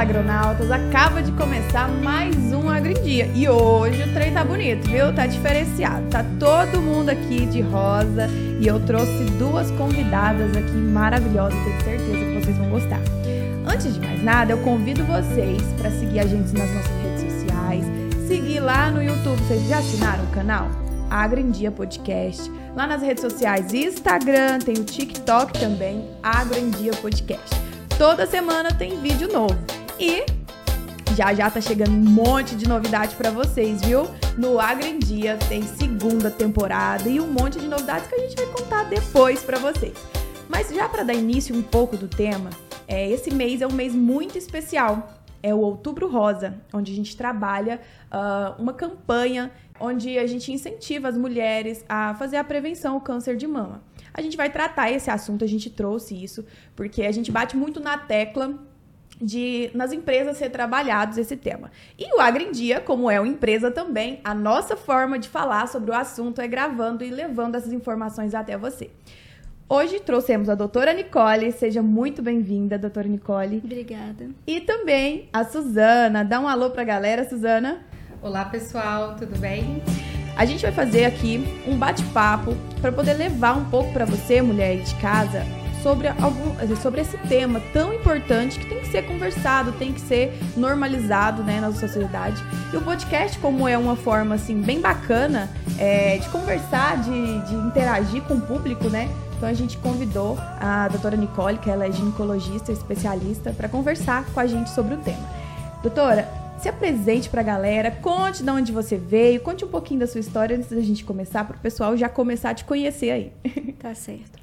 Fala agronautas, acaba de começar mais um Agrindia e hoje o trem tá bonito, viu? Tá diferenciado, tá todo mundo aqui de rosa e eu trouxe duas convidadas aqui maravilhosas, tenho certeza que vocês vão gostar. Antes de mais nada, eu convido vocês para seguir a gente nas nossas redes sociais, seguir lá no YouTube, vocês já assinaram o canal? Agrindia Podcast. Lá nas redes sociais, Instagram, tem o TikTok também, Agrindia Podcast. Toda semana tem vídeo novo. E já já tá chegando um monte de novidade para vocês, viu? No Agro em Dia tem segunda temporada e um monte de novidades que a gente vai contar depois para vocês. Mas já para dar início um pouco do tema, é, esse mês é um mês muito especial. É o Outubro Rosa, onde a gente trabalha uh, uma campanha onde a gente incentiva as mulheres a fazer a prevenção ao câncer de mama. A gente vai tratar esse assunto, a gente trouxe isso, porque a gente bate muito na tecla de nas empresas ser trabalhados esse tema. E o Agri em Dia, como é uma empresa também, a nossa forma de falar sobre o assunto é gravando e levando essas informações até você. Hoje trouxemos a doutora Nicole, seja muito bem-vinda, doutora Nicole. Obrigada. E também a Suzana. Dá um alô pra galera, Suzana. Olá, pessoal, tudo bem? A gente vai fazer aqui um bate-papo para poder levar um pouco para você, mulher de casa, sobre, algum, sobre esse tema tão importante que tem que ser conversado, tem que ser normalizado né, na sociedade. E o podcast, como é uma forma assim bem bacana é, de conversar, de, de interagir com o público, né? Então a gente convidou a doutora Nicole, que ela é ginecologista, especialista, para conversar com a gente sobre o tema. Doutora, se apresente para a galera, conte de onde você veio, conte um pouquinho da sua história antes da gente começar, para o pessoal já começar a te conhecer aí. Tá certo.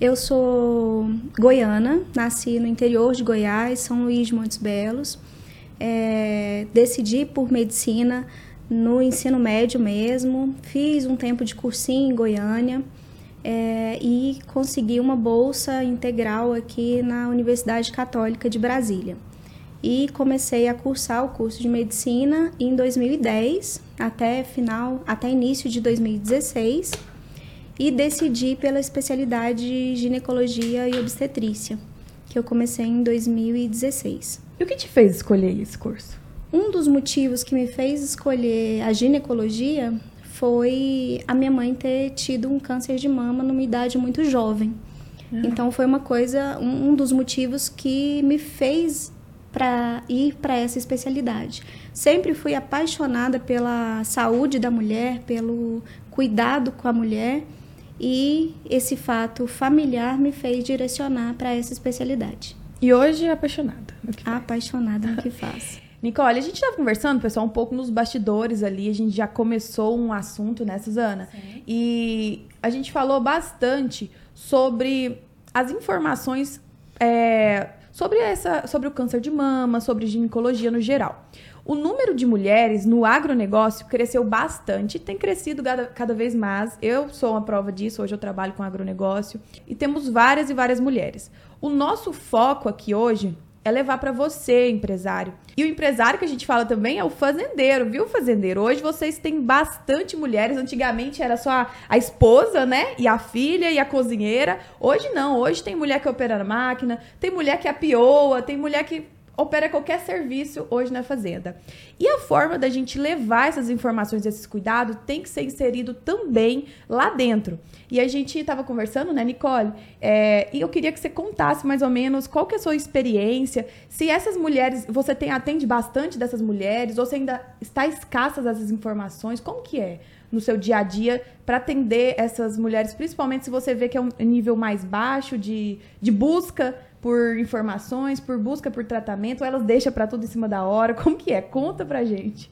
Eu sou goiana, nasci no interior de Goiás, São Luís de Montes Belos. É, decidi por medicina no ensino médio mesmo, fiz um tempo de cursinho em Goiânia é, e consegui uma bolsa integral aqui na Universidade Católica de Brasília. E comecei a cursar o curso de medicina em 2010 até final, até início de 2016 e decidi pela especialidade de ginecologia e obstetrícia, que eu comecei em 2016. E o que te fez escolher esse curso? Um dos motivos que me fez escolher a ginecologia foi a minha mãe ter tido um câncer de mama numa idade muito jovem. Uhum. Então foi uma coisa, um, um dos motivos que me fez para ir para essa especialidade. Sempre fui apaixonada pela saúde da mulher, pelo cuidado com a mulher e esse fato familiar me fez direcionar para essa especialidade. E hoje é apaixonada no que Apaixonada no que faço. Nicole, a gente estava conversando, pessoal, um pouco nos bastidores ali. A gente já começou um assunto, né, Suzana? Sim. E a gente falou bastante sobre as informações é, sobre, essa, sobre o câncer de mama, sobre ginecologia no geral. O número de mulheres no agronegócio cresceu bastante, tem crescido cada, cada vez mais. Eu sou uma prova disso, hoje eu trabalho com agronegócio e temos várias e várias mulheres. O nosso foco aqui hoje é levar para você, empresário. E o empresário que a gente fala também é o fazendeiro, viu, fazendeiro? Hoje vocês têm bastante mulheres. Antigamente era só a, a esposa, né? E a filha e a cozinheira. Hoje não. Hoje tem mulher que opera na máquina, tem mulher que apioa, tem mulher que opera qualquer serviço hoje na fazenda. E a forma da gente levar essas informações, esses cuidados, tem que ser inserido também lá dentro. E a gente estava conversando, né, Nicole? É, e eu queria que você contasse mais ou menos qual que é a sua experiência, se essas mulheres, você tem atende bastante dessas mulheres, ou se ainda está escassas essas informações, como que é? No seu dia a dia para atender essas mulheres, principalmente se você vê que é um nível mais baixo de, de busca por informações, por busca por tratamento, elas deixam para tudo em cima da hora? Como que é? Conta pra gente.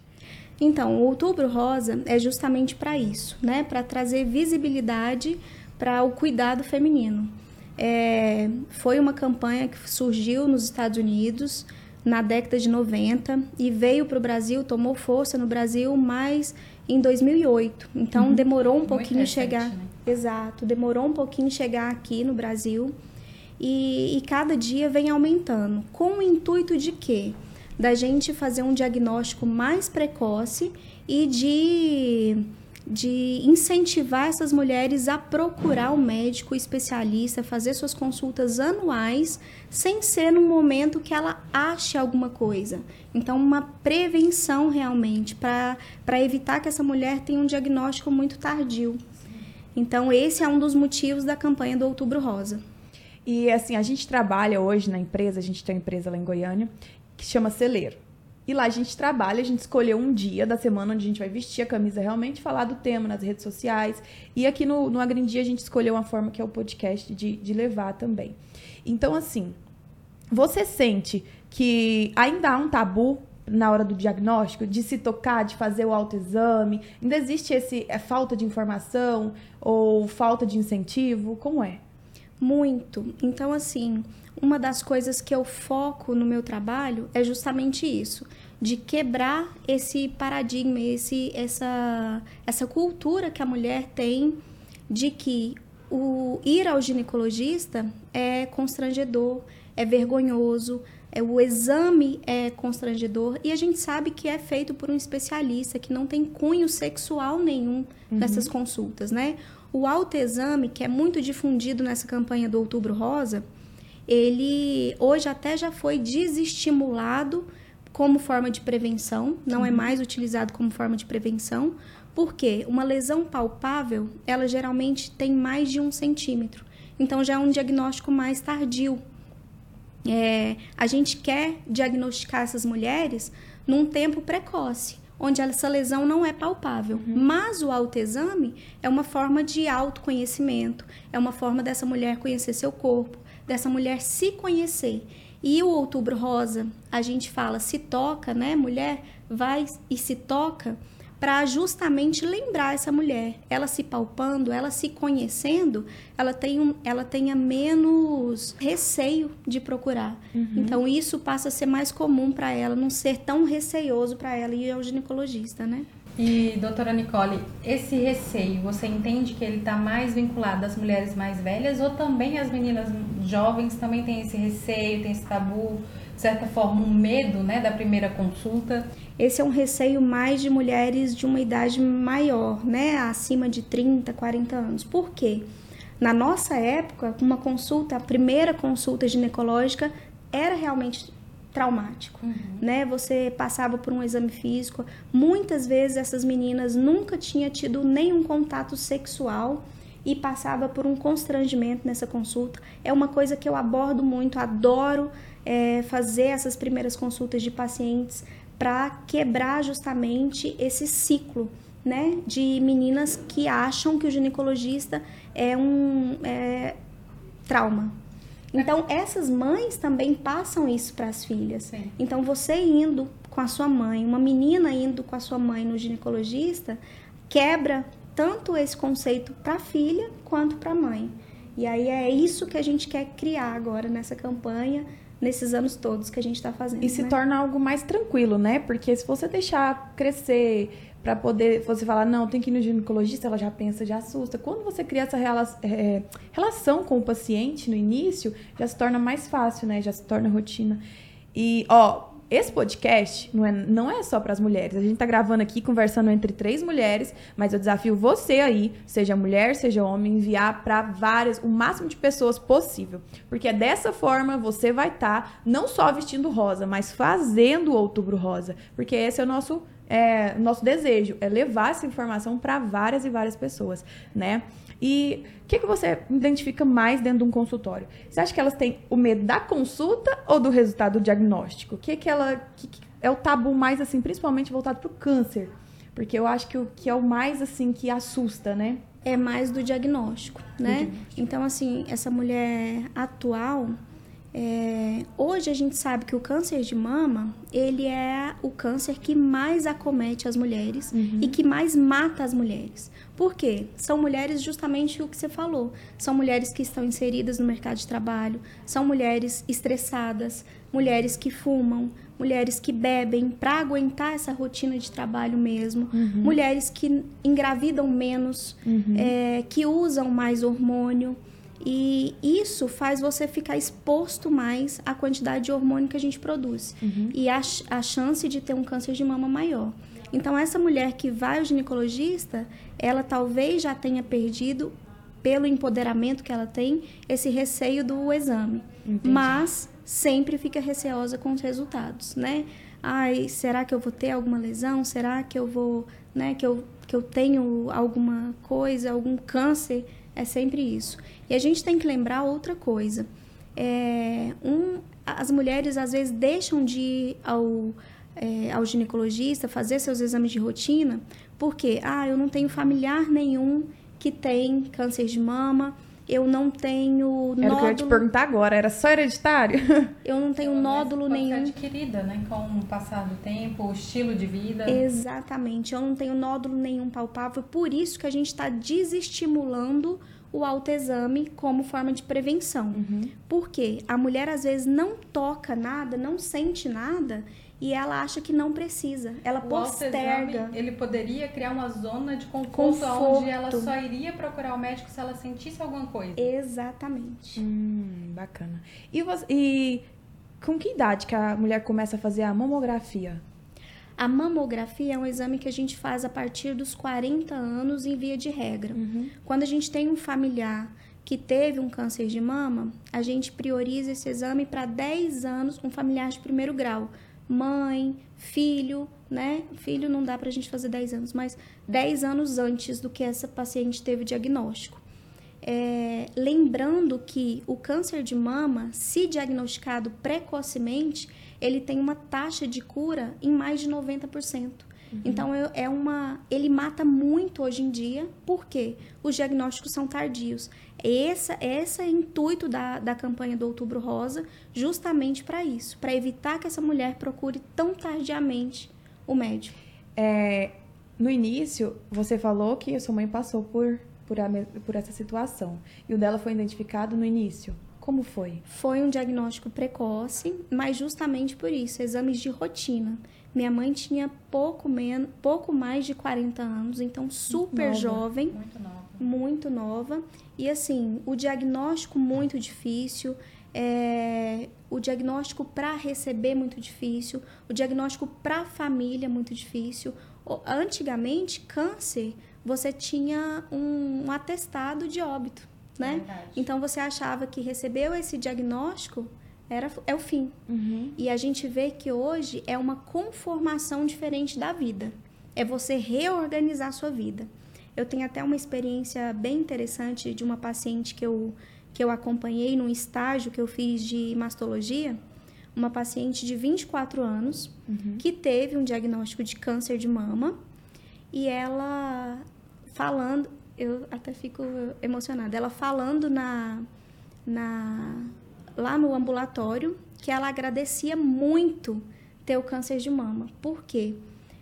Então, o Outubro Rosa é justamente para isso, né? Para trazer visibilidade para o cuidado feminino. É, foi uma campanha que surgiu nos Estados Unidos na década de 90 e veio para o Brasil, tomou força no Brasil mais em 2008. Então, uhum. demorou um pouquinho chegar. Né? Exato, demorou um pouquinho chegar aqui no Brasil e, e cada dia vem aumentando. Com o intuito de quê? Da gente fazer um diagnóstico mais precoce e de de incentivar essas mulheres a procurar o médico especialista, fazer suas consultas anuais, sem ser no momento que ela ache alguma coisa. Então, uma prevenção realmente para evitar que essa mulher tenha um diagnóstico muito tardio. Então, esse é um dos motivos da campanha do Outubro Rosa. E assim, a gente trabalha hoje na empresa, a gente tem uma empresa lá em Goiânia, que chama Celeiro. E lá a gente trabalha, a gente escolheu um dia da semana onde a gente vai vestir a camisa realmente, falar do tema nas redes sociais. E aqui no, no Agrindia a gente escolheu uma forma que é o podcast de, de levar também. Então, assim, você sente que ainda há um tabu na hora do diagnóstico, de se tocar, de fazer o autoexame? Ainda existe esse é, falta de informação ou falta de incentivo? Como é? Muito. Então, assim, uma das coisas que eu foco no meu trabalho é justamente isso, de quebrar esse paradigma, esse, essa, essa cultura que a mulher tem de que o ir ao ginecologista é constrangedor, é vergonhoso, é, o exame é constrangedor e a gente sabe que é feito por um especialista que não tem cunho sexual nenhum uhum. nessas consultas, né? O autoexame, que é muito difundido nessa campanha do Outubro Rosa, ele hoje até já foi desestimulado como forma de prevenção, não é uhum. é mais utilizado como forma de prevenção, porque uma lesão palpável, ela geralmente tem mais de um centímetro. Então já é um diagnóstico mais tardio. É, a gente quer diagnosticar essas mulheres num tempo precoce onde essa lesão não é palpável. Uhum. Mas o autoexame é uma forma de autoconhecimento, é uma forma dessa mulher conhecer seu corpo, dessa mulher se conhecer. E o outubro rosa, a gente fala se toca, né? Mulher vai e se toca para justamente lembrar essa mulher, ela se palpando, ela se conhecendo, ela, tem um, ela tenha menos receio de procurar. Uhum. Então isso passa a ser mais comum para ela, não ser tão receioso para ela ir ao ginecologista, né? E doutora Nicole, esse receio, você entende que ele está mais vinculado às mulheres mais velhas ou também as meninas jovens também têm esse receio, tem esse tabu, de certa forma um medo, né, da primeira consulta? esse é um receio mais de mulheres de uma idade maior, né, acima de 30, 40 anos. Por quê? Na nossa época, uma consulta, a primeira consulta ginecológica era realmente traumático, uhum. né? Você passava por um exame físico, muitas vezes essas meninas nunca tinham tido nenhum contato sexual e passava por um constrangimento nessa consulta. É uma coisa que eu abordo muito, adoro é, fazer essas primeiras consultas de pacientes para quebrar justamente esse ciclo, né, de meninas que acham que o ginecologista é um é, trauma. Então essas mães também passam isso para as filhas. Sim. Então você indo com a sua mãe, uma menina indo com a sua mãe no ginecologista, quebra tanto esse conceito para a filha quanto para a mãe. E aí é isso que a gente quer criar agora nessa campanha nesses anos todos que a gente está fazendo. E se né? torna algo mais tranquilo, né? Porque se você deixar crescer para poder você falar, não, tem que ir no ginecologista, ela já pensa, já assusta. Quando você cria essa é, relação com o paciente no início, já se torna mais fácil, né? Já se torna rotina. E, ó, esse podcast não é, não é só para as mulheres. A gente está gravando aqui, conversando entre três mulheres, mas eu desafio você aí, seja mulher, seja homem, enviar para várias, o máximo de pessoas possível. Porque é dessa forma você vai estar tá, não só vestindo rosa, mas fazendo o outubro rosa. Porque esse é o nosso, é, nosso desejo, é levar essa informação para várias e várias pessoas, né? E o que, que você identifica mais dentro de um consultório? Você acha que elas têm o medo da consulta ou do resultado do diagnóstico? O que, que ela. Que, que é o tabu mais, assim, principalmente voltado para o câncer? Porque eu acho que o que é o mais, assim, que assusta, né? É mais do diagnóstico, né? diagnóstico. Então, assim, essa mulher atual, é, hoje a gente sabe que o câncer de mama, ele é o câncer que mais acomete as mulheres uhum. e que mais mata as mulheres. Por quê? São mulheres justamente o que você falou. São mulheres que estão inseridas no mercado de trabalho, são mulheres estressadas, mulheres que fumam, mulheres que bebem para aguentar essa rotina de trabalho mesmo, uhum. mulheres que engravidam menos, uhum. é, que usam mais hormônio. E isso faz você ficar exposto mais à quantidade de hormônio que a gente produz. Uhum. E a, a chance de ter um câncer de mama maior. Então, essa mulher que vai ao ginecologista, ela talvez já tenha perdido, pelo empoderamento que ela tem, esse receio do exame. Entendi. Mas sempre fica receosa com os resultados, né? Ai, será que eu vou ter alguma lesão? Será que eu vou, né, que eu, que eu tenho alguma coisa, algum câncer? É sempre isso. E a gente tem que lembrar outra coisa. É, um, as mulheres às vezes deixam de ir ao, é, ao ginecologista fazer seus exames de rotina porque, ah, eu não tenho familiar nenhum que tem câncer de mama, eu não tenho nódulo. Era o que eu ia te perguntar agora, era só hereditário? Eu não tenho nódulo pode nenhum. Ser adquirida, né? Com o passar do tempo, o estilo de vida. Exatamente, eu não tenho nódulo nenhum palpável, por isso que a gente está desestimulando o autoexame como forma de prevenção. Uhum. Porque a mulher às vezes não toca nada, não sente nada e ela acha que não precisa. Ela o posterga. ele poderia criar uma zona de conforto, conforto, onde ela só iria procurar o médico se ela sentisse alguma coisa. Exatamente. Hum, bacana. E, você, e com que idade que a mulher começa a fazer a mamografia? A mamografia é um exame que a gente faz a partir dos 40 anos em via de regra. Uhum. Quando a gente tem um familiar que teve um câncer de mama, a gente prioriza esse exame para 10 anos, um familiar de primeiro grau. Mãe, filho, né? Filho não dá para a gente fazer 10 anos, mas 10 anos antes do que essa paciente teve o diagnóstico. É, lembrando que o câncer de mama, se diagnosticado precocemente, ele tem uma taxa de cura em mais de 90%. Uhum. Então é uma, ele mata muito hoje em dia, porque os diagnósticos são tardios. Esse, esse é o intuito da, da campanha do Outubro Rosa, justamente para isso, para evitar que essa mulher procure tão tardiamente o médico. É, no início, você falou que a sua mãe passou por, por, a, por essa situação. E o dela foi identificado no início. Como foi? Foi um diagnóstico precoce, mas justamente por isso, exames de rotina. Minha mãe tinha pouco, menos, pouco mais de 40 anos, então super nova, jovem. Muito nova. Muito nova. E assim, o diagnóstico muito difícil, é, o diagnóstico para receber muito difícil, o diagnóstico para a família muito difícil. Antigamente, câncer, você tinha um, um atestado de óbito né? Verdade. Então você achava que recebeu esse diagnóstico era é o fim. Uhum. E a gente vê que hoje é uma conformação diferente da vida. É você reorganizar a sua vida. Eu tenho até uma experiência bem interessante de uma paciente que eu que eu acompanhei num estágio que eu fiz de mastologia, uma paciente de 24 anos uhum. que teve um diagnóstico de câncer de mama e ela falando, eu até fico emocionada. Ela falando na, na lá no ambulatório que ela agradecia muito ter o câncer de mama. Por quê?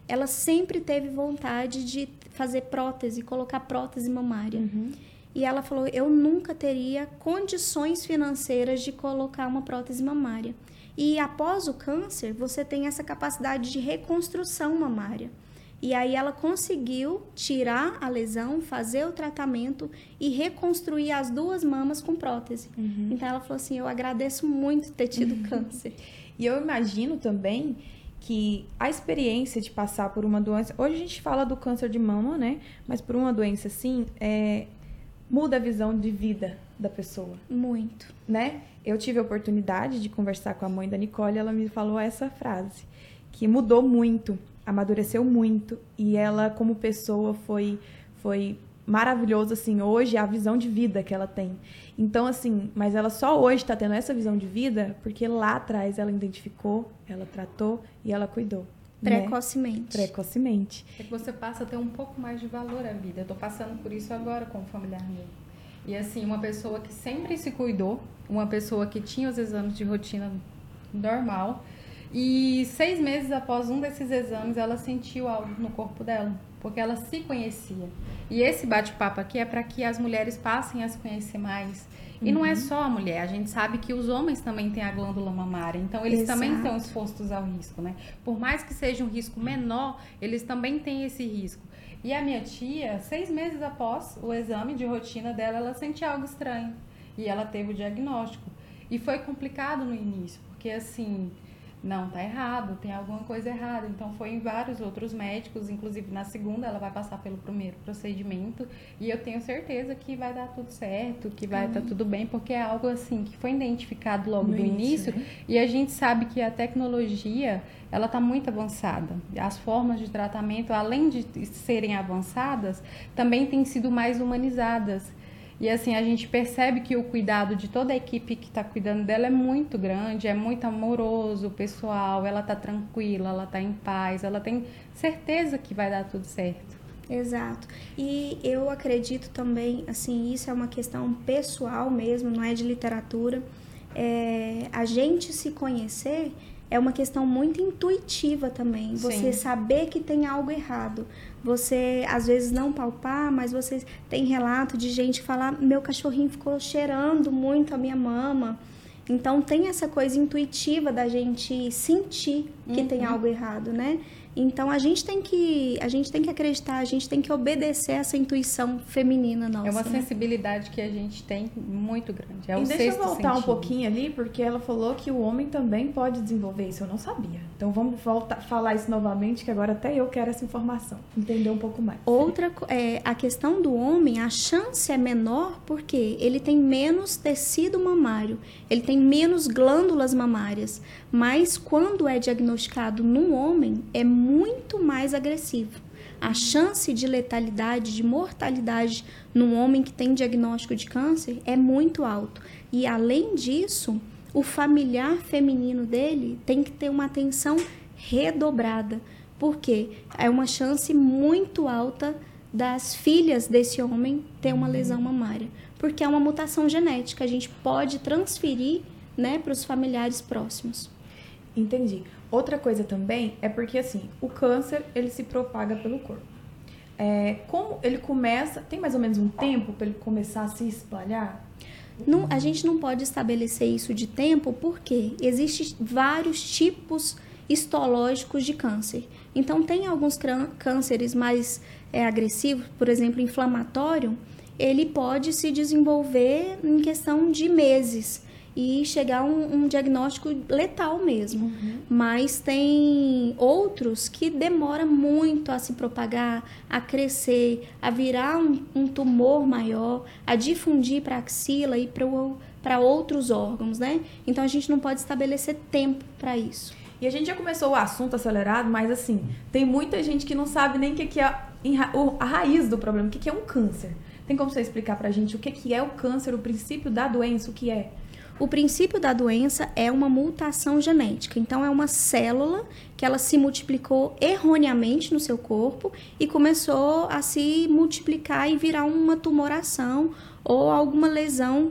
Ela sempre teve vontade de fazer prótese, colocar prótese mamária. Uhum. E ela falou: eu nunca teria condições financeiras de colocar uma prótese mamária. E após o câncer, você tem essa capacidade de reconstrução mamária. E aí ela conseguiu tirar a lesão, fazer o tratamento e reconstruir as duas mamas com prótese. Uhum. Então ela falou assim: Eu agradeço muito ter tido uhum. câncer. E eu imagino também que a experiência de passar por uma doença. Hoje a gente fala do câncer de mama, né? Mas por uma doença assim, é, muda a visão de vida da pessoa. Muito. Né? Eu tive a oportunidade de conversar com a mãe da Nicole e ela me falou essa frase, que mudou muito amadureceu muito e ela como pessoa foi foi maravilhoso assim hoje a visão de vida que ela tem. Então assim mas ela só hoje está tendo essa visão de vida porque lá atrás ela identificou ela tratou e ela cuidou né? precocemente. Né? precocemente. É que você passa a ter um pouco mais de valor à vida. Eu tô passando por isso agora com o familiar meu. E assim uma pessoa que sempre se cuidou uma pessoa que tinha os exames de rotina normal e seis meses após um desses exames, ela sentiu algo no corpo dela, porque ela se conhecia. E esse bate-papo aqui é para que as mulheres passem a se conhecer mais. E uhum. não é uhum. só a mulher, a gente sabe que os homens também têm a glândula mamária, então eles Exato. também estão expostos ao risco, né? Por mais que seja um risco menor, eles também têm esse risco. E a minha tia, seis meses após o exame de rotina dela, ela sentia algo estranho. e ela teve o diagnóstico. E foi complicado no início, porque assim, não, tá errado, tem alguma coisa errada. Então foi em vários outros médicos, inclusive na segunda ela vai passar pelo primeiro procedimento e eu tenho certeza que vai dar tudo certo, que vai estar tá tudo bem, porque é algo assim que foi identificado logo no do início, início né? e a gente sabe que a tecnologia ela está muito avançada. As formas de tratamento, além de serem avançadas, também têm sido mais humanizadas. E assim, a gente percebe que o cuidado de toda a equipe que está cuidando dela é muito grande, é muito amoroso, pessoal, ela está tranquila, ela está em paz, ela tem certeza que vai dar tudo certo. Exato. E eu acredito também, assim, isso é uma questão pessoal mesmo, não é de literatura. É, a gente se conhecer é uma questão muito intuitiva também. Você Sim. saber que tem algo errado. Você, às vezes, não palpar, mas você tem relato de gente falar: meu cachorrinho ficou cheirando muito a minha mama. Então, tem essa coisa intuitiva da gente sentir que uhum. tem algo errado, né? Então a gente tem que a gente tem que acreditar, a gente tem que obedecer essa intuição feminina nossa. É uma né? sensibilidade que a gente tem muito grande. É e deixa eu voltar sentido. um pouquinho ali, porque ela falou que o homem também pode desenvolver isso. Eu não sabia. Então vamos voltar falar isso novamente, que agora até eu quero essa informação, entender um pouco mais. Outra é a questão do homem, a chance é menor porque ele tem menos tecido mamário, ele tem menos glândulas mamárias. Mas quando é diagnosticado num homem, é muito mais agressivo. A chance de letalidade, de mortalidade num homem que tem diagnóstico de câncer é muito alto. E além disso, o familiar feminino dele tem que ter uma atenção redobrada, porque é uma chance muito alta das filhas desse homem ter uma lesão mamária, porque é uma mutação genética, a gente pode transferir né, para os familiares próximos. Entendi. Outra coisa também é porque assim, o câncer ele se propaga pelo corpo. É, como ele começa, tem mais ou menos um tempo para ele começar a se espalhar? Não, a gente não pode estabelecer isso de tempo porque existem vários tipos histológicos de câncer. Então, tem alguns cânceres mais é, agressivos, por exemplo, inflamatório, ele pode se desenvolver em questão de meses e chegar a um, um diagnóstico letal mesmo. Uhum. Mas tem outros que demora muito a se propagar, a crescer, a virar um, um tumor maior, a difundir para a axila e para outros órgãos, né? Então a gente não pode estabelecer tempo para isso. E a gente já começou o assunto acelerado, mas assim, tem muita gente que não sabe nem o que, é a raiz do problema, o que, é um câncer. Tem como você explicar pra gente o que é o câncer, o princípio da doença, o que é? O princípio da doença é uma mutação genética. Então, é uma célula que ela se multiplicou erroneamente no seu corpo e começou a se multiplicar e virar uma tumoração ou alguma lesão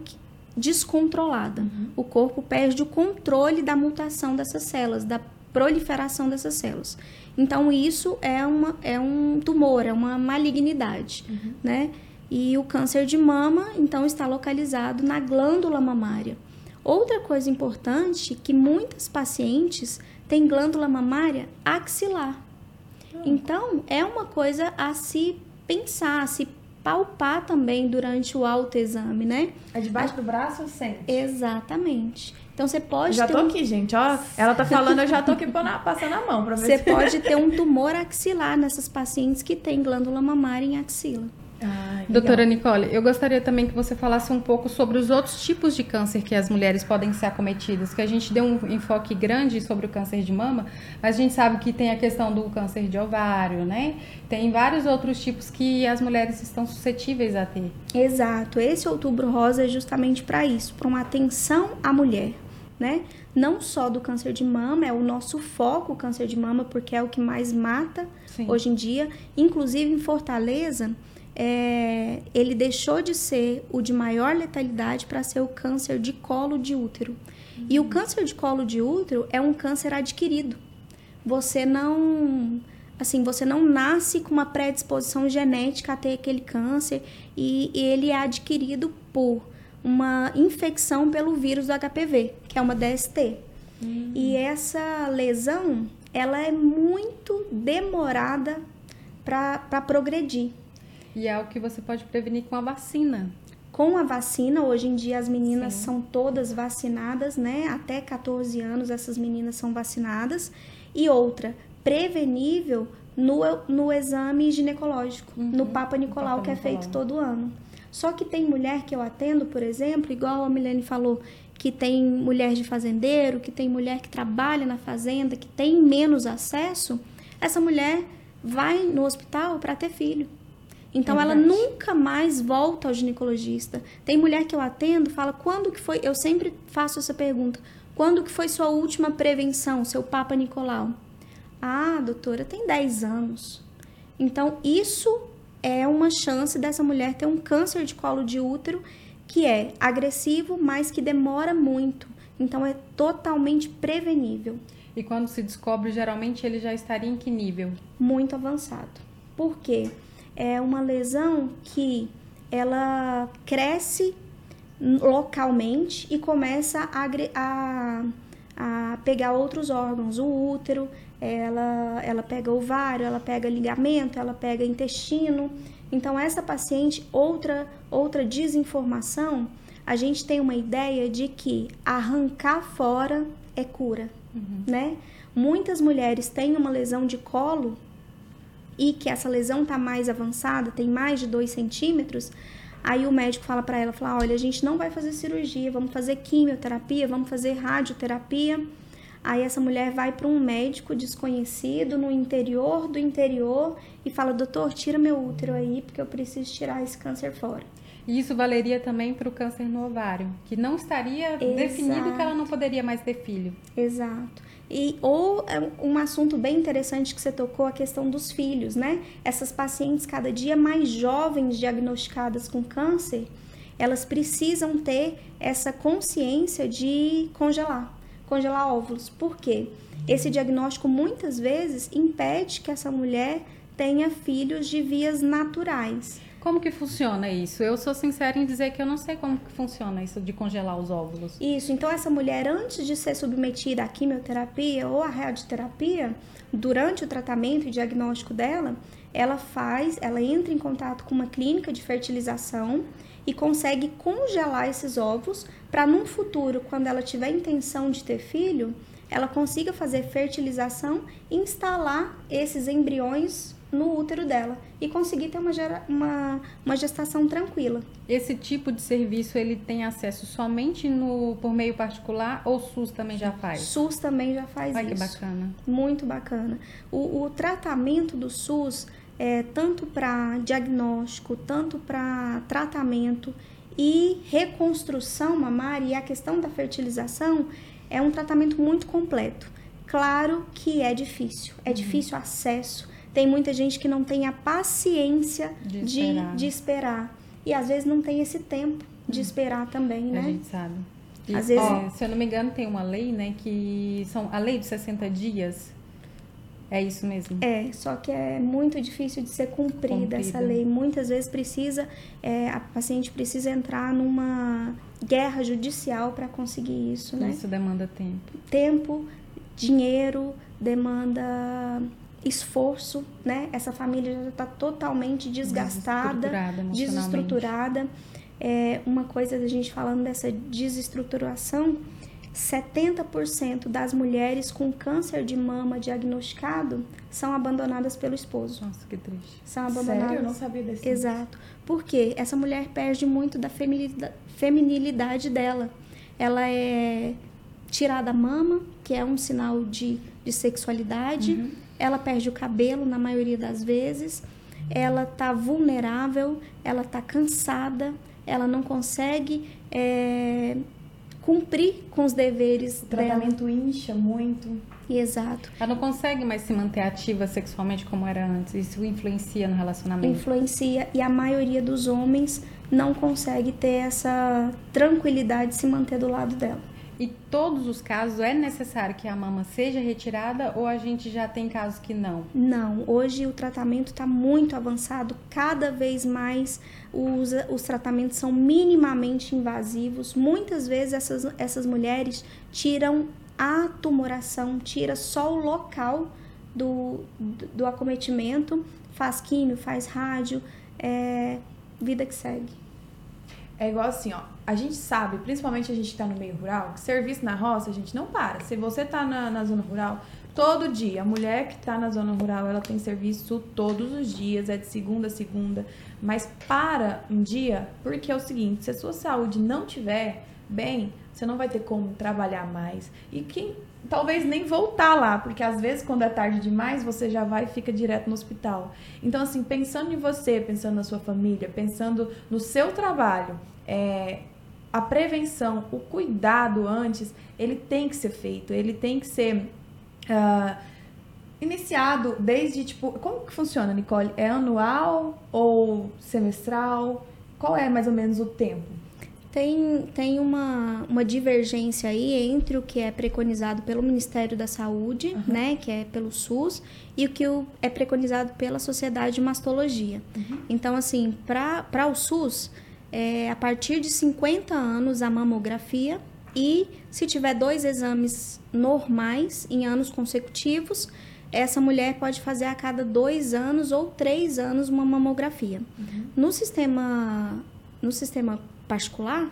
descontrolada. Uhum. O corpo perde o controle da mutação dessas células, da proliferação dessas células. Então, isso é, uma, é um tumor, é uma malignidade, uhum. né? E o câncer de mama, então, está localizado na glândula mamária. Outra coisa importante que muitas pacientes têm glândula mamária axilar. Hum. Então, é uma coisa a se pensar, a se palpar também durante o autoexame, né? É debaixo do braço ou sente? Exatamente. Então você pode já tô um... aqui, gente, ó. Ela tá falando, eu já tô aqui passando a mão para ver. Você se... pode ter um tumor axilar nessas pacientes que têm glândula mamária em axila. Ah, Doutora Nicole, eu gostaria também que você falasse um pouco sobre os outros tipos de câncer que as mulheres podem ser acometidas, que a gente deu um enfoque grande sobre o câncer de mama, mas a gente sabe que tem a questão do câncer de ovário, né? Tem vários outros tipos que as mulheres estão suscetíveis a ter. Exato. Esse outubro rosa é justamente para isso, para uma atenção à mulher, né? Não só do câncer de mama, é o nosso foco o câncer de mama, porque é o que mais mata Sim. hoje em dia. Inclusive em Fortaleza, é, ele deixou de ser o de maior letalidade para ser o câncer de colo de útero. Uhum. E o câncer de colo de útero é um câncer adquirido. Você não assim, você não nasce com uma predisposição genética a ter aquele câncer e, e ele é adquirido por uma infecção pelo vírus do HPV, que é uma DST. Uhum. E essa lesão, ela é muito demorada para progredir. E é o que você pode prevenir com a vacina. com a vacina. Hoje em dia as meninas Sim. são todas vacinadas, né? Até 14 anos essas meninas são vacinadas. E outra, prevenível no, no exame ginecológico, uhum. no Papa Nicolau, Papa que é feito todo ano. Só que tem mulher que eu atendo, por exemplo, igual a Milene falou, que tem mulher de fazendeiro, que tem mulher que trabalha na fazenda, que tem menos acesso, essa mulher vai no hospital para ter filho. Então ela nunca mais volta ao ginecologista. Tem mulher que eu atendo, fala quando que foi, eu sempre faço essa pergunta. Quando que foi sua última prevenção, seu Papa Nicolau? Ah, doutora, tem 10 anos. Então isso é uma chance dessa mulher ter um câncer de colo de útero que é agressivo, mas que demora muito. Então é totalmente prevenível. E quando se descobre, geralmente ele já estaria em que nível? Muito avançado. Por quê? É uma lesão que ela cresce localmente e começa a, a, a pegar outros órgãos, o útero, ela, ela pega ovário, ela pega ligamento, ela pega intestino. Então, essa paciente, outra, outra desinformação, a gente tem uma ideia de que arrancar fora é cura, uhum. né? Muitas mulheres têm uma lesão de colo e que essa lesão está mais avançada, tem mais de 2 centímetros, aí o médico fala para ela, fala, olha, a gente não vai fazer cirurgia, vamos fazer quimioterapia, vamos fazer radioterapia. Aí essa mulher vai para um médico desconhecido no interior do interior e fala, doutor, tira meu útero aí, porque eu preciso tirar esse câncer fora. E isso valeria também para o câncer no ovário, que não estaria Exato. definido que ela não poderia mais ter filho. Exato. E, ou é um assunto bem interessante que você tocou, a questão dos filhos, né? Essas pacientes cada dia mais jovens diagnosticadas com câncer, elas precisam ter essa consciência de congelar, congelar óvulos. Por quê? Esse diagnóstico muitas vezes impede que essa mulher tenha filhos de vias naturais. Como que funciona isso? Eu sou sincera em dizer que eu não sei como que funciona isso de congelar os óvulos. Isso, então essa mulher antes de ser submetida à quimioterapia ou à radioterapia, durante o tratamento e diagnóstico dela, ela faz, ela entra em contato com uma clínica de fertilização e consegue congelar esses ovos para num futuro, quando ela tiver intenção de ter filho, ela consiga fazer fertilização e instalar esses embriões no útero dela e conseguir ter uma, uma, uma gestação tranquila. Esse tipo de serviço ele tem acesso somente no por meio particular ou SUS também já faz? SUS também já faz Ai, isso. que bacana. Muito bacana. O, o tratamento do SUS é tanto para diagnóstico, tanto para tratamento e reconstrução mamária e a questão da fertilização é um tratamento muito completo. Claro que é difícil, é uhum. difícil acesso, tem muita gente que não tem a paciência de esperar. De, de esperar. E às vezes não tem esse tempo de hum. esperar também, né? A gente sabe. E, às vezes... É, se eu não me engano, tem uma lei, né? Que são a lei dos 60 dias. É isso mesmo? É, só que é muito difícil de ser cumprida, cumprida. essa lei. Muitas vezes precisa, é, a paciente precisa entrar numa guerra judicial para conseguir isso, né? Isso demanda tempo. Tempo, dinheiro, demanda esforço, né? Essa família já está totalmente desgastada, desestruturada. desestruturada. É, uma coisa da gente falando dessa desestruturação, 70% das mulheres com câncer de mama diagnosticado são abandonadas pelo esposo. Nossa, que triste. São abandonadas. Sério? Eu não sabia desse. Exato. Porque essa mulher perde muito da feminilidade dela. Ela é tirada a mama, que é um sinal de, de sexualidade. Uhum ela perde o cabelo na maioria das vezes, ela está vulnerável, ela está cansada, ela não consegue é, cumprir com os deveres. O tratamento dela. incha muito. Exato. Ela não consegue mais se manter ativa sexualmente como era antes. Isso influencia no relacionamento. Influencia e a maioria dos homens não consegue ter essa tranquilidade de se manter do lado dela. E todos os casos é necessário que a mama seja retirada ou a gente já tem casos que não? Não, hoje o tratamento está muito avançado, cada vez mais os, os tratamentos são minimamente invasivos. Muitas vezes essas, essas mulheres tiram a tumoração, tira só o local do, do, do acometimento, faz químio, faz rádio, é, vida que segue. É igual assim, ó. A gente sabe, principalmente a gente que tá no meio rural, que serviço na roça a gente não para. Se você tá na, na zona rural, todo dia, a mulher que tá na zona rural, ela tem serviço todos os dias, é de segunda a segunda. Mas para um dia, porque é o seguinte, se a sua saúde não tiver bem, você não vai ter como trabalhar mais. E quem talvez nem voltar lá, porque às vezes quando é tarde demais, você já vai e fica direto no hospital. Então, assim, pensando em você, pensando na sua família, pensando no seu trabalho, é, a prevenção, o cuidado antes, ele tem que ser feito, ele tem que ser uh, iniciado desde, tipo, como que funciona, Nicole? É anual ou semestral? Qual é mais ou menos o tempo? tem, tem uma, uma divergência aí entre o que é preconizado pelo Ministério da Saúde, uhum. né, que é pelo SUS, e o que é preconizado pela Sociedade de Mastologia. Uhum. Então, assim, para o SUS, é a partir de 50 anos a mamografia e se tiver dois exames normais em anos consecutivos, essa mulher pode fazer a cada dois anos ou três anos uma mamografia. Uhum. No sistema no sistema particular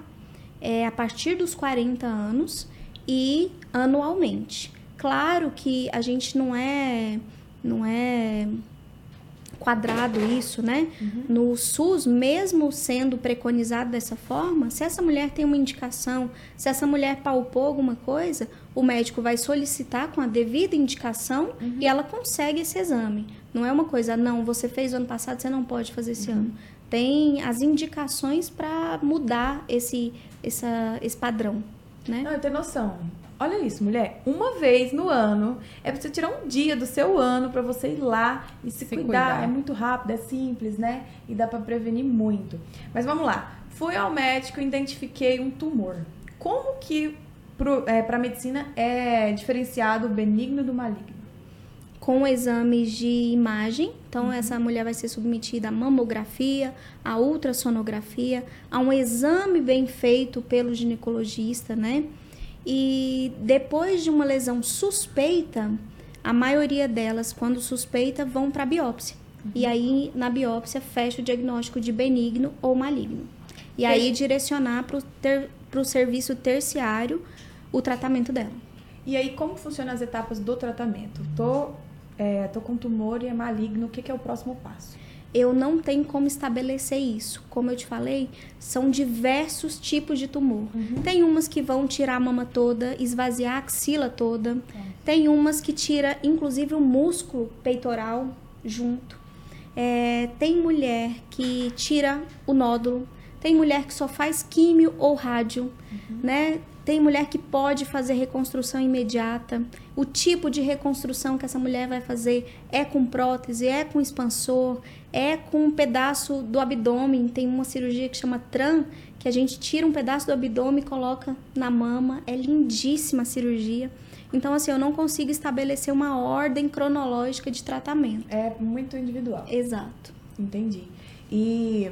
é a partir dos 40 anos e anualmente. Claro que a gente não é não é quadrado isso, né? Uhum. No SUS, mesmo sendo preconizado dessa forma, se essa mulher tem uma indicação, se essa mulher palpou alguma coisa, o médico vai solicitar com a devida indicação uhum. e ela consegue esse exame. Não é uma coisa, não, você fez ano passado, você não pode fazer esse uhum. ano tem as indicações para mudar esse, essa, esse padrão, né? Não, eu tenho noção. Olha isso, mulher. Uma vez no ano é pra você tirar um dia do seu ano para você ir lá e se, se cuidar. cuidar. É muito rápido, é simples, né? E dá para prevenir muito. Mas vamos lá. Fui ao médico e identifiquei um tumor. Como que para é, medicina é diferenciado o benigno do maligno? com exames de imagem. Então, uhum. essa mulher vai ser submetida à mamografia, à ultrassonografia, a um exame bem feito pelo ginecologista, né? E depois de uma lesão suspeita, a maioria delas, quando suspeita, vão para a biópsia. Uhum. E aí, na biópsia, fecha o diagnóstico de benigno ou maligno. E aí, direcionar para o ter, serviço terciário o tratamento dela. E aí, como funcionam as etapas do tratamento? Tô é, tô com tumor e é maligno, o que, que é o próximo passo? Eu não tenho como estabelecer isso. Como eu te falei, são diversos tipos de tumor. Uhum. Tem umas que vão tirar a mama toda, esvaziar a axila toda. É. Tem umas que tira, inclusive, o músculo peitoral junto. É, tem mulher que tira o nódulo. Tem mulher que só faz químio ou rádio, uhum. né? Tem mulher que pode fazer reconstrução imediata. O tipo de reconstrução que essa mulher vai fazer é com prótese, é com expansor, é com um pedaço do abdômen. Tem uma cirurgia que chama TRAN, que a gente tira um pedaço do abdômen e coloca na mama. É lindíssima a cirurgia. Então, assim, eu não consigo estabelecer uma ordem cronológica de tratamento. É muito individual. Exato. Entendi. E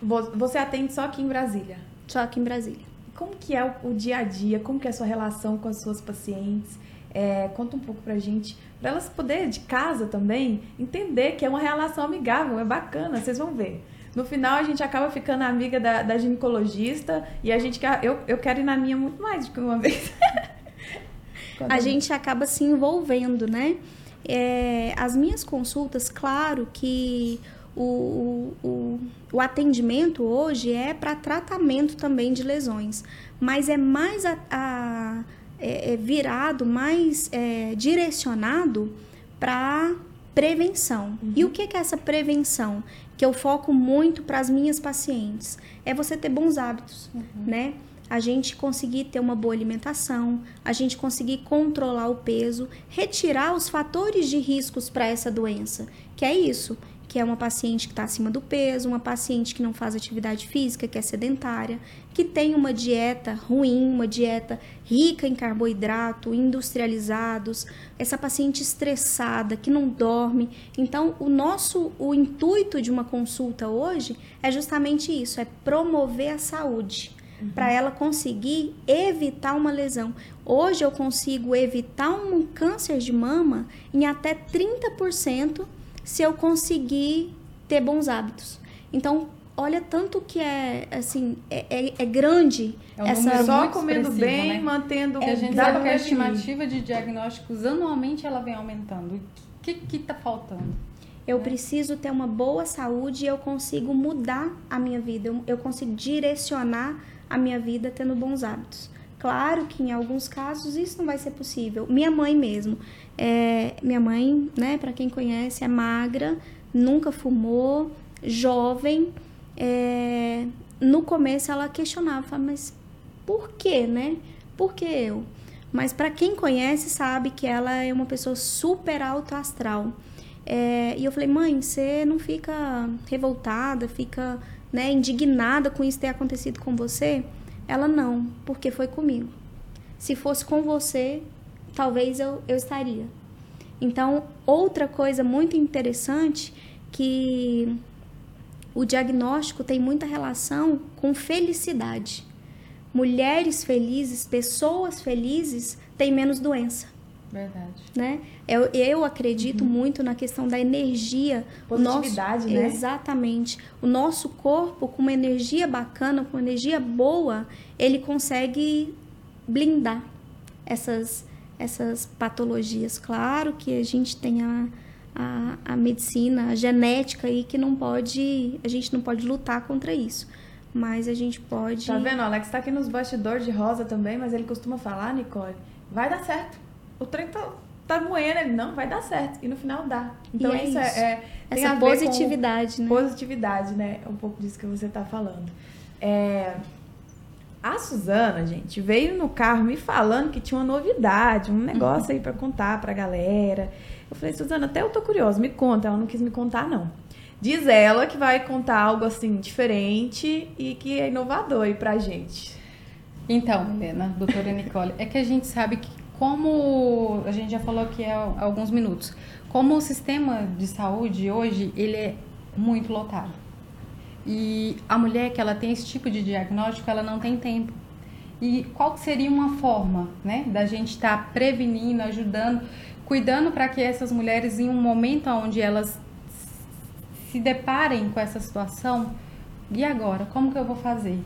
você atende só aqui em Brasília? Só aqui em Brasília como que é o, dia a dia, como que é a sua relação com as suas pacientes. É, conta um pouco pra gente, para elas poderem, de casa também, entender que é uma relação amigável, é bacana, vocês vão ver. No final, a gente acaba ficando amiga da, da ginecologista e a gente quer, eu, eu quero ir na minha muito mais do que uma vez. a gente acaba se envolvendo, né? É, as minhas consultas, claro que o, o, o atendimento hoje é para tratamento também de lesões, mas é mais a, a é, é virado, mais é, direcionado para prevenção. Uhum. E o que é essa prevenção? Que eu foco muito para as minhas pacientes. É você ter bons hábitos, uhum. né? A gente conseguir ter uma boa alimentação, a gente conseguir controlar o peso, retirar os fatores de riscos para essa doença, que é isso que é uma paciente que está acima do peso, uma paciente que não faz atividade física, que é sedentária, que tem uma dieta ruim, uma dieta rica em carboidrato, industrializados, essa paciente estressada, que não dorme. Então, o nosso o intuito de uma consulta hoje é justamente isso, é promover a saúde. Uhum. Para ela conseguir evitar uma lesão. Hoje eu consigo evitar um câncer de mama em até 30% se eu conseguir ter bons hábitos. Então, olha tanto que é, assim, é, é, é grande É um essa... Só comendo bem, né? mantendo. Porque a gente sabe que a prevenir. estimativa de diagnósticos anualmente ela vem aumentando. O que que tá faltando? Eu preciso ter uma boa saúde e eu consigo mudar a minha vida. Eu, eu consigo direcionar a minha vida tendo bons hábitos. Claro que em alguns casos isso não vai ser possível. Minha mãe mesmo. É, minha mãe, né, para quem conhece, é magra, nunca fumou, jovem. É, no começo ela questionava, mas por que, né? Por que eu? Mas para quem conhece sabe que ela é uma pessoa super alto astral. É, e eu falei, mãe, você não fica revoltada, fica né, indignada com isso ter acontecido com você? Ela não, porque foi comigo. Se fosse com você, talvez eu, eu estaria. Então, outra coisa muito interessante que o diagnóstico tem muita relação com felicidade. Mulheres felizes, pessoas felizes têm menos doença Verdade. né? Eu, eu acredito muito na questão da energia. Positividade, nosso, né? Exatamente. O nosso corpo, com uma energia bacana, com uma energia boa, ele consegue blindar essas, essas patologias. Claro que a gente tem a, a, a medicina, a genética aí que não pode, a gente não pode lutar contra isso. Mas a gente pode. Tá vendo? O Alex tá aqui nos bastidores de rosa também, mas ele costuma falar, Nicole, vai dar certo. O trem tá, tá moendo, ele não, vai dar certo. E no final dá. Então E é isso, é, é- Essa positividade, né? Positividade, né? É um pouco disso que você tá falando. É, A Suzana, gente, veio no carro me falando que tinha uma novidade, um negócio aí pra contar pra galera. Eu falei, Suzana, até eu tô curiosa, me conta. Ela não quis me contar, não. Diz ela que vai contar algo assim diferente e que é inovador aí pra gente. Então, Helena, doutora Nicole, é que a gente sabe que como a gente já falou aqui há alguns minutos, como o sistema de saúde hoje, ele é muito lotado. E a mulher que ela tem esse tipo de diagnóstico, ela não tem tempo. E qual seria uma forma, né, da gente estar prevenindo, ajudando, cuidando para que essas mulheres, em um momento onde elas se deparem com essa situação, e agora, como que eu vou fazer?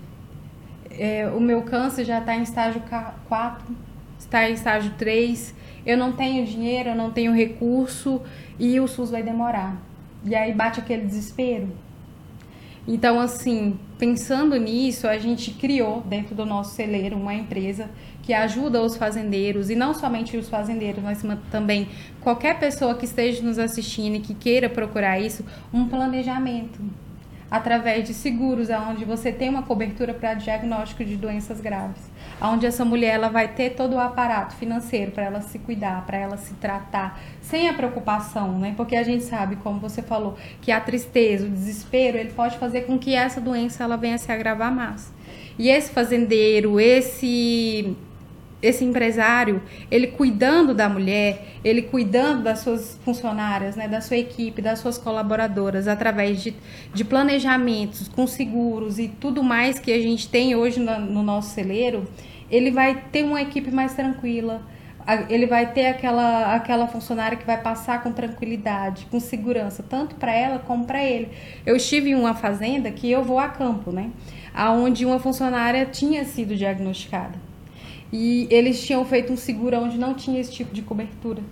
É, o meu câncer já está em estágio 4, está em estágio 3, eu não tenho dinheiro, eu não tenho recurso e o SUS vai demorar. E aí bate aquele desespero. Então, assim, pensando nisso, a gente criou dentro do nosso celeiro uma empresa que ajuda os fazendeiros, e não somente os fazendeiros, mas também qualquer pessoa que esteja nos assistindo e que queira procurar isso, um planejamento através de seguros, aonde você tem uma cobertura para diagnóstico de doenças graves, aonde essa mulher ela vai ter todo o aparato financeiro para ela se cuidar, para ela se tratar, sem a preocupação, né? Porque a gente sabe, como você falou, que a tristeza, o desespero, ele pode fazer com que essa doença ela venha a se agravar mais. E esse fazendeiro, esse esse empresário, ele cuidando da mulher, ele cuidando das suas funcionárias, né, da sua equipe, das suas colaboradoras, através de, de planejamentos, com seguros e tudo mais que a gente tem hoje no, no nosso celeiro, ele vai ter uma equipe mais tranquila, ele vai ter aquela, aquela funcionária que vai passar com tranquilidade, com segurança, tanto para ela como para ele. Eu estive em uma fazenda que eu vou a campo, né? Aonde uma funcionária tinha sido diagnosticada. E eles tinham feito um seguro onde não tinha esse tipo de cobertura.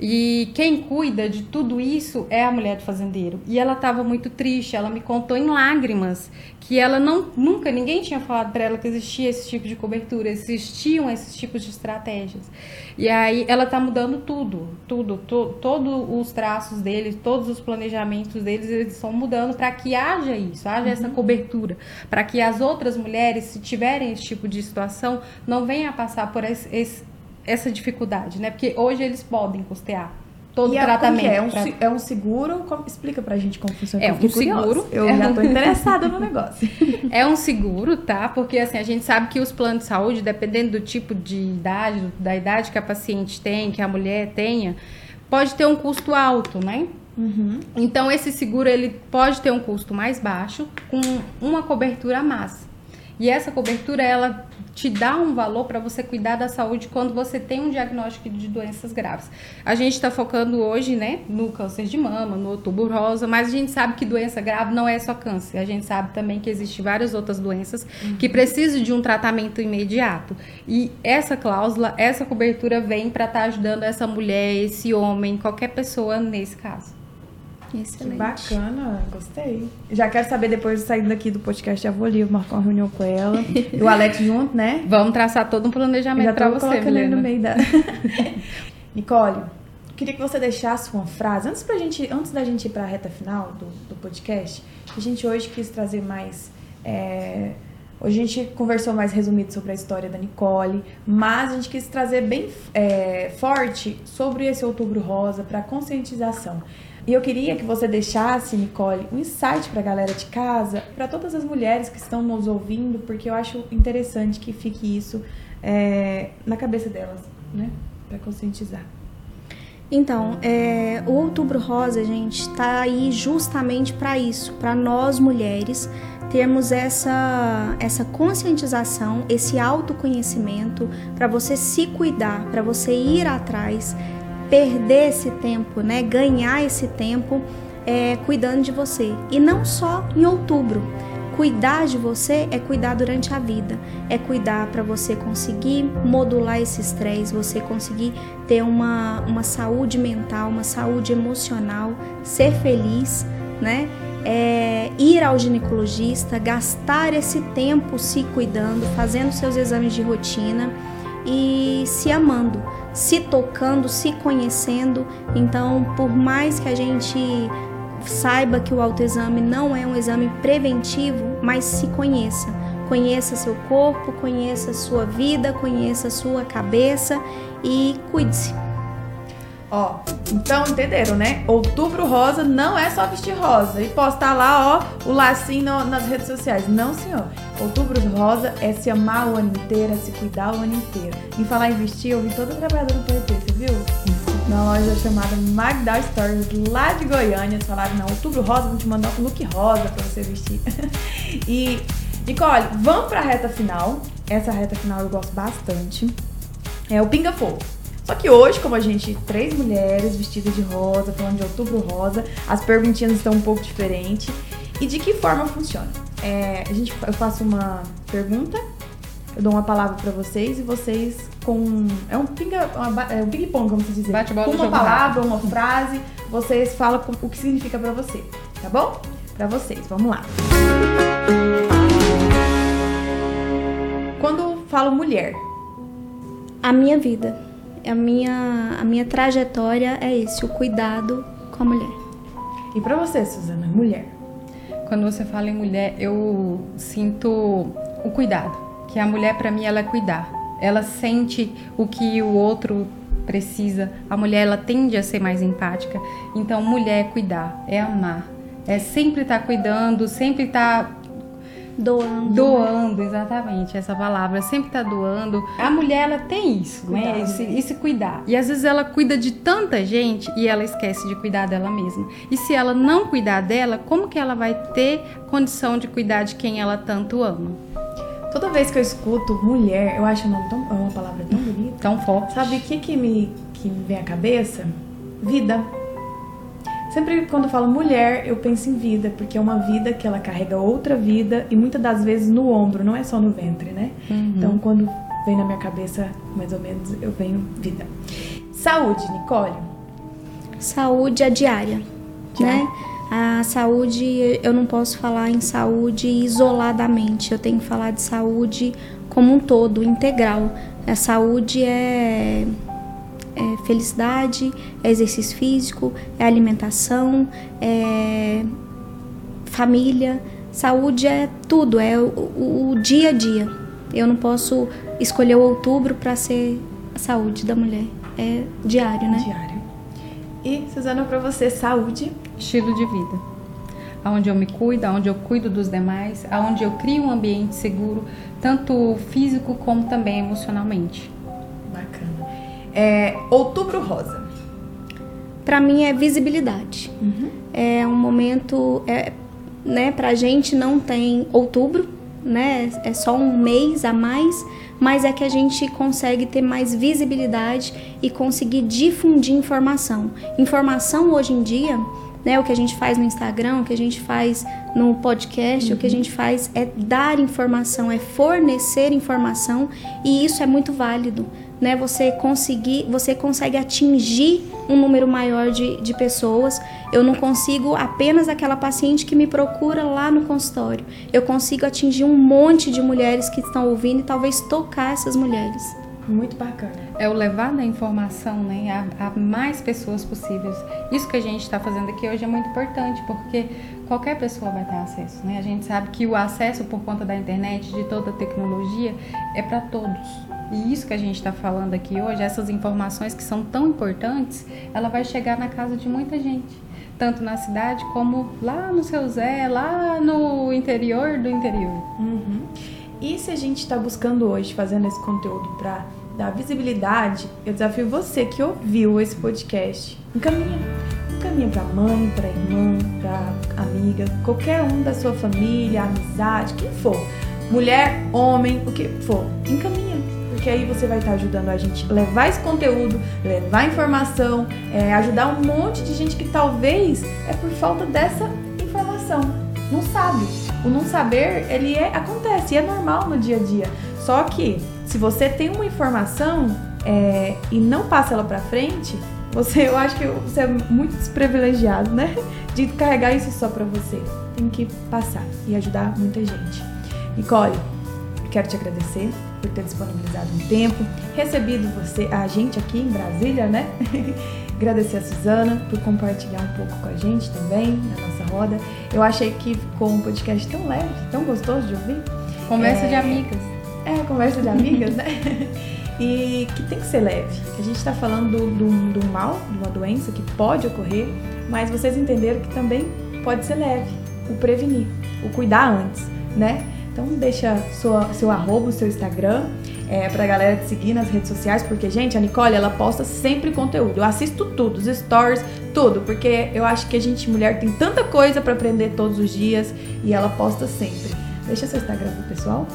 E quem cuida de tudo isso é a mulher do fazendeiro. E ela estava muito triste, ela me contou em lágrimas que ela não nunca ninguém tinha falado para ela que existia esse tipo de cobertura, existiam esses tipos de estratégias. E aí ela tá mudando tudo, tudo, to, todos os traços deles, todos os planejamentos deles, eles estão mudando para que haja isso, haja essa cobertura, para que as outras mulheres, se tiverem esse tipo de situação, não venham a passar por esse, esse essa dificuldade, né? Porque hoje eles podem custear todo e o como tratamento. é? É um, pra- é um seguro? Como- explica pra gente como funciona. É um seguro. Eu É já um- tô interessada no negócio. É um seguro, tá? Porque assim, a gente sabe que os planos de saúde, dependendo do tipo de idade, da idade que a paciente tem, que a mulher tenha, pode ter um custo alto, né? Então esse seguro ele pode ter um custo mais baixo com uma cobertura a mais. E essa cobertura, ela te dá um valor para você cuidar da saúde quando você tem um diagnóstico de doenças graves. A gente está focando hoje, né, no câncer de mama, no outubro rosa, mas a gente sabe que doença grave não é só câncer. A gente sabe também que existem várias outras doenças uhum. que precisam de um tratamento imediato. E essa cláusula, essa cobertura vem para estar tá ajudando essa mulher, esse homem, qualquer pessoa nesse caso. Excelente. Que bacana, gostei. Já quero saber depois de sair daqui do podcast, já vou ali marcar uma reunião com ela. e o Alex junto, né? Vamos traçar todo um planejamento para você, Milena. no meio da... Nicole, queria que você deixasse uma frase antes pra gente, antes da gente ir para a reta final do, do podcast. A gente hoje quis trazer mais é, Hoje a gente conversou mais resumido sobre a história da Nicole, mas a gente quis trazer bem é, forte sobre esse Outubro Rosa para conscientização. E eu queria que você deixasse, Nicole, um insight para a galera de casa, para todas as mulheres que estão nos ouvindo, porque eu acho interessante que fique isso é, na cabeça delas, né? Para conscientizar. Então, é, o Outubro Rosa, gente, está aí justamente para isso, para nós mulheres termos essa, essa conscientização, esse autoconhecimento, para você se cuidar, para você ir atrás perder esse tempo, né? Ganhar esse tempo é, cuidando de você. E não só em outubro. Cuidar de você é cuidar durante a vida, é cuidar para você conseguir modular esse estresse, você conseguir ter uma, uma saúde mental, uma saúde emocional, ser feliz, né? É, ir ao ginecologista, gastar esse tempo se cuidando, fazendo seus exames de rotina e se amando se tocando, se conhecendo. Então, por mais que a gente saiba que o autoexame não é um exame preventivo, mas se conheça. Conheça seu corpo, conheça sua vida, conheça sua cabeça e cuide-se. Ó, então entenderam, né? Outubro rosa não é só vestir rosa e postar lá, ó, o lacinho no, nas redes sociais. Não, senhor. Outubro rosa é se amar o ano inteiro, é se cuidar o ano inteiro. Em falar em vestir, eu vi toda trabalhadora do PET, você viu? Na loja chamada Magda Stories, lá de Goiânia, eles falaram, não, outubro rosa, vamos te mandar um look rosa pra você vestir. e, Nicole, vamos pra reta final. Essa reta final eu gosto bastante. É o Pinga Fogo. Só que hoje, como a gente, três mulheres vestidas de rosa, falando de outubro rosa, as perguntinhas estão um pouco diferentes. E de que forma funciona? É, a gente, eu faço uma pergunta, eu dou uma palavra para vocês e vocês com. É um pinga, uma, é um ping-pong, como se dizer. Bate com uma palavra, uma frase, vocês falam o que significa para você, tá bom? Para vocês, vamos lá. Quando falo mulher, a minha vida a minha, a minha trajetória é esse, o cuidado com a mulher. E para você, Suzana, mulher? Quando você fala em mulher, eu sinto o cuidado, que a mulher para mim ela é cuidar. Ela sente o que o outro precisa. A mulher ela tende a ser mais empática. Então, mulher é cuidar, é amar, é sempre estar tá cuidando, sempre estar tá Doando. Né? Doando, exatamente, essa palavra. Sempre tá doando. A mulher, ela tem isso, né? Cuidado. né? Esse, esse cuidar. E às vezes ela cuida de tanta gente e ela esquece de cuidar dela mesma. E se ela não cuidar dela, como que ela vai ter condição de cuidar de quem ela tanto ama? Toda vez que eu escuto mulher, eu acho uma, tão, uma palavra tão bonita. Tão forte. Sabe o que, que, me, que me vem à cabeça? Vida Sempre quando eu falo mulher, eu penso em vida, porque é uma vida que ela carrega outra vida e muitas das vezes no ombro, não é só no ventre, né? Uhum. Então, quando vem na minha cabeça, mais ou menos, eu venho vida. Saúde, Nicole. Saúde é diária, diária. né? A saúde, eu não posso falar em saúde isoladamente, eu tenho que falar de saúde como um todo, integral. A saúde é é felicidade, é exercício físico, é alimentação, é família. Saúde é tudo, é o, o, o dia a dia. Eu não posso escolher o outubro para ser a saúde da mulher. É diário, né? Diário. E, Suzana, para você, saúde? Estilo de vida. Onde eu me cuido, onde eu cuido dos demais, onde eu crio um ambiente seguro, tanto físico como também emocionalmente. É, outubro Rosa. Para mim é visibilidade. Uhum. É um momento, é, né? Pra gente não tem outubro, né? É só um mês a mais, mas é que a gente consegue ter mais visibilidade e conseguir difundir informação. Informação hoje em dia, né? O que a gente faz no Instagram, o que a gente faz no podcast, uhum. o que a uhum. gente faz é dar informação, é fornecer informação e isso é muito válido né, você conseguir, você consegue atingir um número maior de, de pessoas. Eu não consigo apenas aquela paciente que me procura lá no consultório. Eu consigo atingir um monte de mulheres que estão ouvindo e talvez tocar essas mulheres. Muito bacana. É o levar da informação né, a, a mais pessoas possíveis. Isso que a gente está fazendo aqui hoje é muito importante, porque qualquer pessoa vai ter acesso. Né? A gente sabe que o acesso por conta da internet, de toda a tecnologia, é para todos. E isso que a gente está falando aqui hoje, essas informações que são tão importantes, ela vai chegar na casa de muita gente. Tanto na cidade como lá no seu Zé, lá no interior do interior. Uhum. E se a gente está buscando hoje, fazendo esse conteúdo para dar visibilidade, eu desafio você que ouviu esse podcast, encaminha. Encaminha para mãe, para irmã, para amiga, qualquer um da sua família, amizade, quem for. Mulher, homem, o que for. Encaminha porque aí você vai estar ajudando a gente levar esse conteúdo, levar informação, é, ajudar um monte de gente que talvez é por falta dessa informação, não sabe. O não saber, ele é, acontece, e é normal no dia a dia. Só que se você tem uma informação é, e não passa ela para frente, você, eu acho que você é muito desprivilegiado, né? De carregar isso só para você. Tem que passar e ajudar muita gente. Nicole, quero te agradecer por ter disponibilizado um tempo, recebido você, a gente aqui em Brasília, né? Agradecer a Suzana por compartilhar um pouco com a gente também na nossa roda. Eu achei que ficou um podcast tão leve, tão gostoso de ouvir. Conversa é... de amigas. É, conversa de amigas, né? e que tem que ser leve. A gente está falando do, do, do mal, de uma doença que pode ocorrer, mas vocês entenderam que também pode ser leve. O prevenir, o cuidar antes, né? Então deixa sua, seu arroba, seu Instagram, é, pra galera te seguir nas redes sociais, porque, gente, a Nicole, ela posta sempre conteúdo. Eu assisto tudo, os stories, tudo, porque eu acho que a gente, mulher, tem tanta coisa para aprender todos os dias e ela posta sempre. Deixa seu Instagram pro pessoal.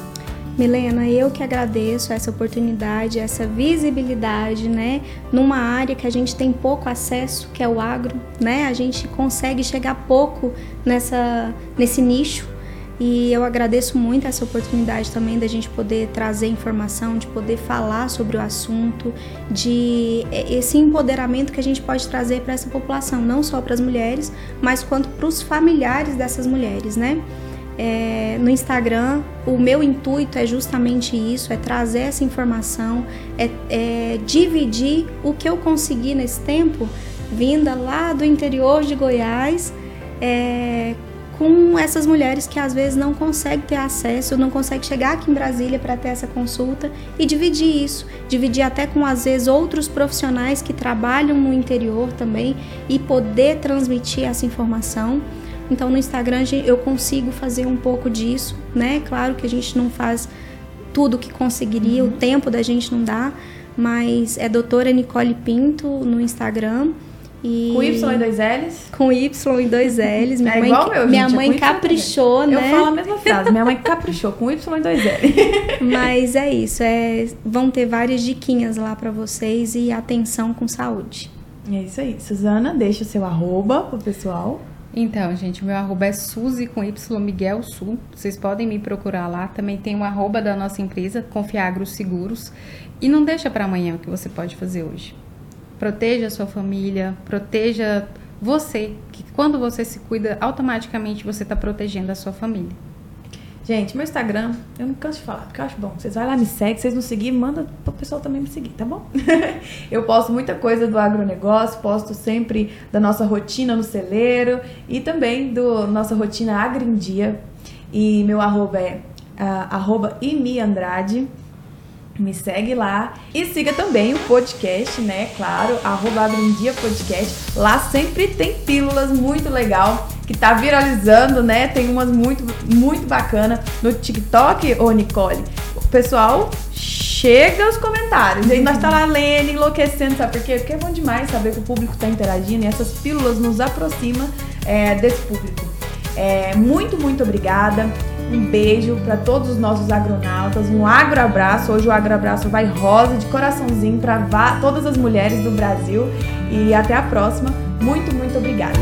Milena, eu que agradeço essa oportunidade, essa visibilidade, né, numa área que a gente tem pouco acesso, que é o agro, né? A gente consegue chegar pouco nessa nesse nicho e eu agradeço muito essa oportunidade também da gente poder trazer informação, de poder falar sobre o assunto, de esse empoderamento que a gente pode trazer para essa população, não só para as mulheres, mas quanto para os familiares dessas mulheres, né? É, no Instagram, o meu intuito é justamente isso: é trazer essa informação, é, é dividir o que eu consegui nesse tempo, vinda lá do interior de Goiás, é, com essas mulheres que às vezes não conseguem ter acesso, não conseguem chegar aqui em Brasília para ter essa consulta e dividir isso, dividir até com às vezes outros profissionais que trabalham no interior também e poder transmitir essa informação. Então no Instagram eu consigo fazer um pouco disso, né? Claro que a gente não faz tudo o que conseguiria, uhum. o tempo da gente não dá, mas é doutora Nicole Pinto no Instagram. E... Com Y e dois L's? Com Y e dois L's. Minha é mãe, igual eu, Minha gente, é mãe é caprichou, né? Eu falo a mesma frase. Minha mãe caprichou com Y e dois L's. Mas é isso. É, vão ter várias diquinhas lá para vocês e atenção com saúde. É isso aí. Suzana, deixa o seu arroba pro pessoal. Então, gente, meu arroba é Suzy com Y Miguel Sul. Vocês podem me procurar lá. Também tem o arroba da nossa empresa, Confiagro Seguros. E não deixa para amanhã o que você pode fazer hoje. Proteja a sua família, proteja você, que quando você se cuida, automaticamente você está protegendo a sua família. Gente, meu Instagram, eu não canso de falar, porque eu acho bom. Vocês vão lá, me seguem, vocês não seguir, manda pro pessoal também me seguir, tá bom? eu posto muita coisa do agronegócio, posto sempre da nossa rotina no celeiro e também do nossa rotina agrindia. E meu arroba é uh, arroba Imi Andrade. Me segue lá e siga também o podcast, né? Claro, arroba Agrondia Podcast. Lá sempre tem pílulas muito legal que tá viralizando, né? Tem umas muito, muito bacana no TikTok, ô Nicole. Pessoal chega os comentários. E aí nós tá lá lendo, enlouquecendo, sabe por quê? Porque é bom demais saber que o público tá interagindo e essas pílulas nos aproximam é, desse público. É, muito, muito obrigada. Um beijo para todos os nossos agronautas, um agroabraço. Hoje o agroabraço vai rosa de coraçãozinho para todas as mulheres do Brasil e até a próxima. Muito, muito obrigada.